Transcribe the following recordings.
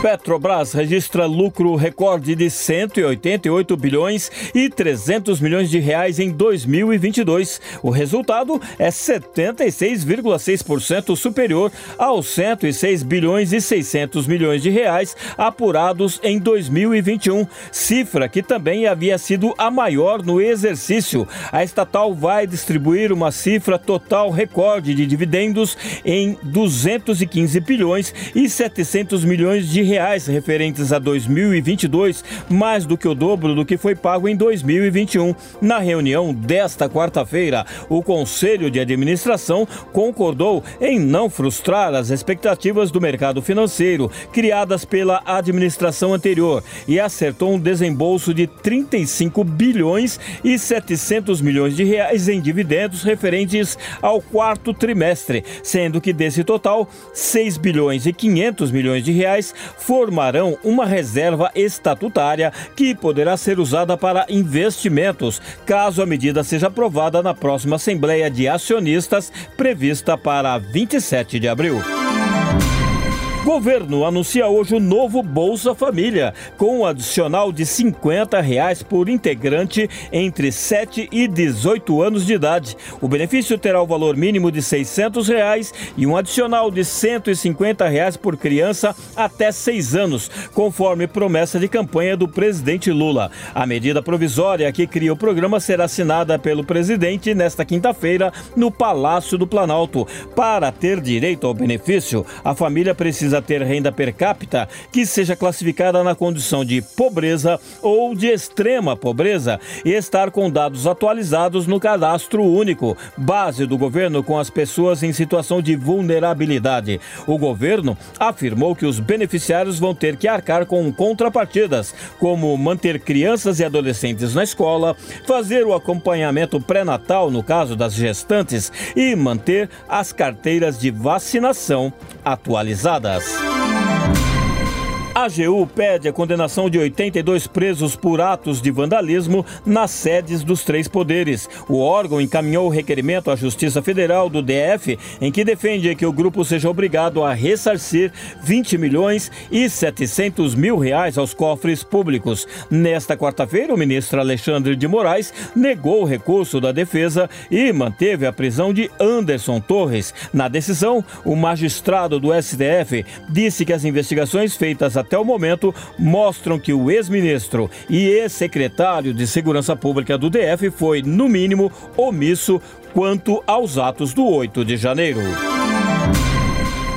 Petrobras registra lucro recorde de 188 bilhões e 300 milhões de reais em 2022. O resultado é 76,6% superior aos 106 bilhões e 600 milhões de reais apurados em 2021, cifra que também havia sido a maior no exercício. A estatal vai distribuir uma cifra total recorde de dividendos em 215 bilhões e 700 milhões de reais referentes a 2022, mais do que o dobro do que foi pago em 2021. Na reunião desta quarta-feira, o Conselho de Administração concordou em não frustrar as expectativas do mercado financeiro criadas pela administração anterior e acertou um desembolso de 35 bilhões e 700 milhões de reais em dividendos referentes ao quarto trimestre, sendo que desse total, 6 bilhões e 500 milhões de reais formarão uma reserva estatutária que poderá ser usada para investimentos, caso a medida seja aprovada na próxima Assembleia de Acionistas, prevista para 27 de abril. Governo anuncia hoje o novo Bolsa Família, com um adicional de 50 reais por integrante entre 7 e 18 anos de idade. O benefício terá o valor mínimo de 600 reais e um adicional de 150 reais por criança até 6 anos, conforme promessa de campanha do presidente Lula. A medida provisória que cria o programa será assinada pelo presidente nesta quinta-feira no Palácio do Planalto. Para ter direito ao benefício, a família precisa precisa ter renda per capita que seja classificada na condição de pobreza ou de extrema pobreza e estar com dados atualizados no cadastro único, base do governo com as pessoas em situação de vulnerabilidade. O governo afirmou que os beneficiários vão ter que arcar com contrapartidas, como manter crianças e adolescentes na escola, fazer o acompanhamento pré-natal no caso das gestantes e manter as carteiras de vacinação atualizadas. A AGU pede a condenação de 82 presos por atos de vandalismo nas sedes dos três poderes. O órgão encaminhou o requerimento à Justiça Federal do DF, em que defende que o grupo seja obrigado a ressarcir 20 milhões e 700 mil reais aos cofres públicos. Nesta quarta-feira, o ministro Alexandre de Moraes negou o recurso da defesa e manteve a prisão de Anderson Torres. Na decisão, o magistrado do STF disse que as investigações feitas até o momento mostram que o ex-ministro e ex-secretário de Segurança Pública do DF foi, no mínimo, omisso quanto aos atos do 8 de janeiro.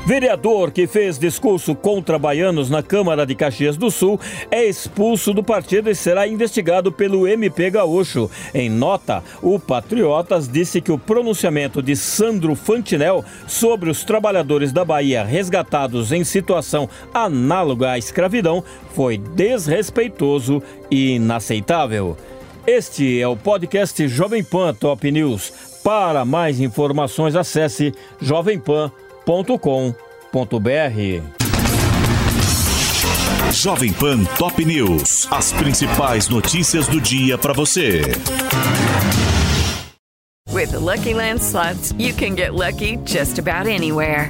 Vereador que fez discurso contra baianos na Câmara de Caxias do Sul é expulso do partido e será investigado pelo MP Gaúcho. Em nota, o Patriotas disse que o pronunciamento de Sandro Fantinel sobre os trabalhadores da Bahia resgatados em situação análoga à escravidão foi desrespeitoso e inaceitável. Este é o podcast Jovem Pan Top News. Para mais informações, acesse jovempan.com www.jovempan.com.br. Jovem Pan Top News. As principais notícias do dia para você. With the Lucky Land slots, you can get lucky just about anywhere.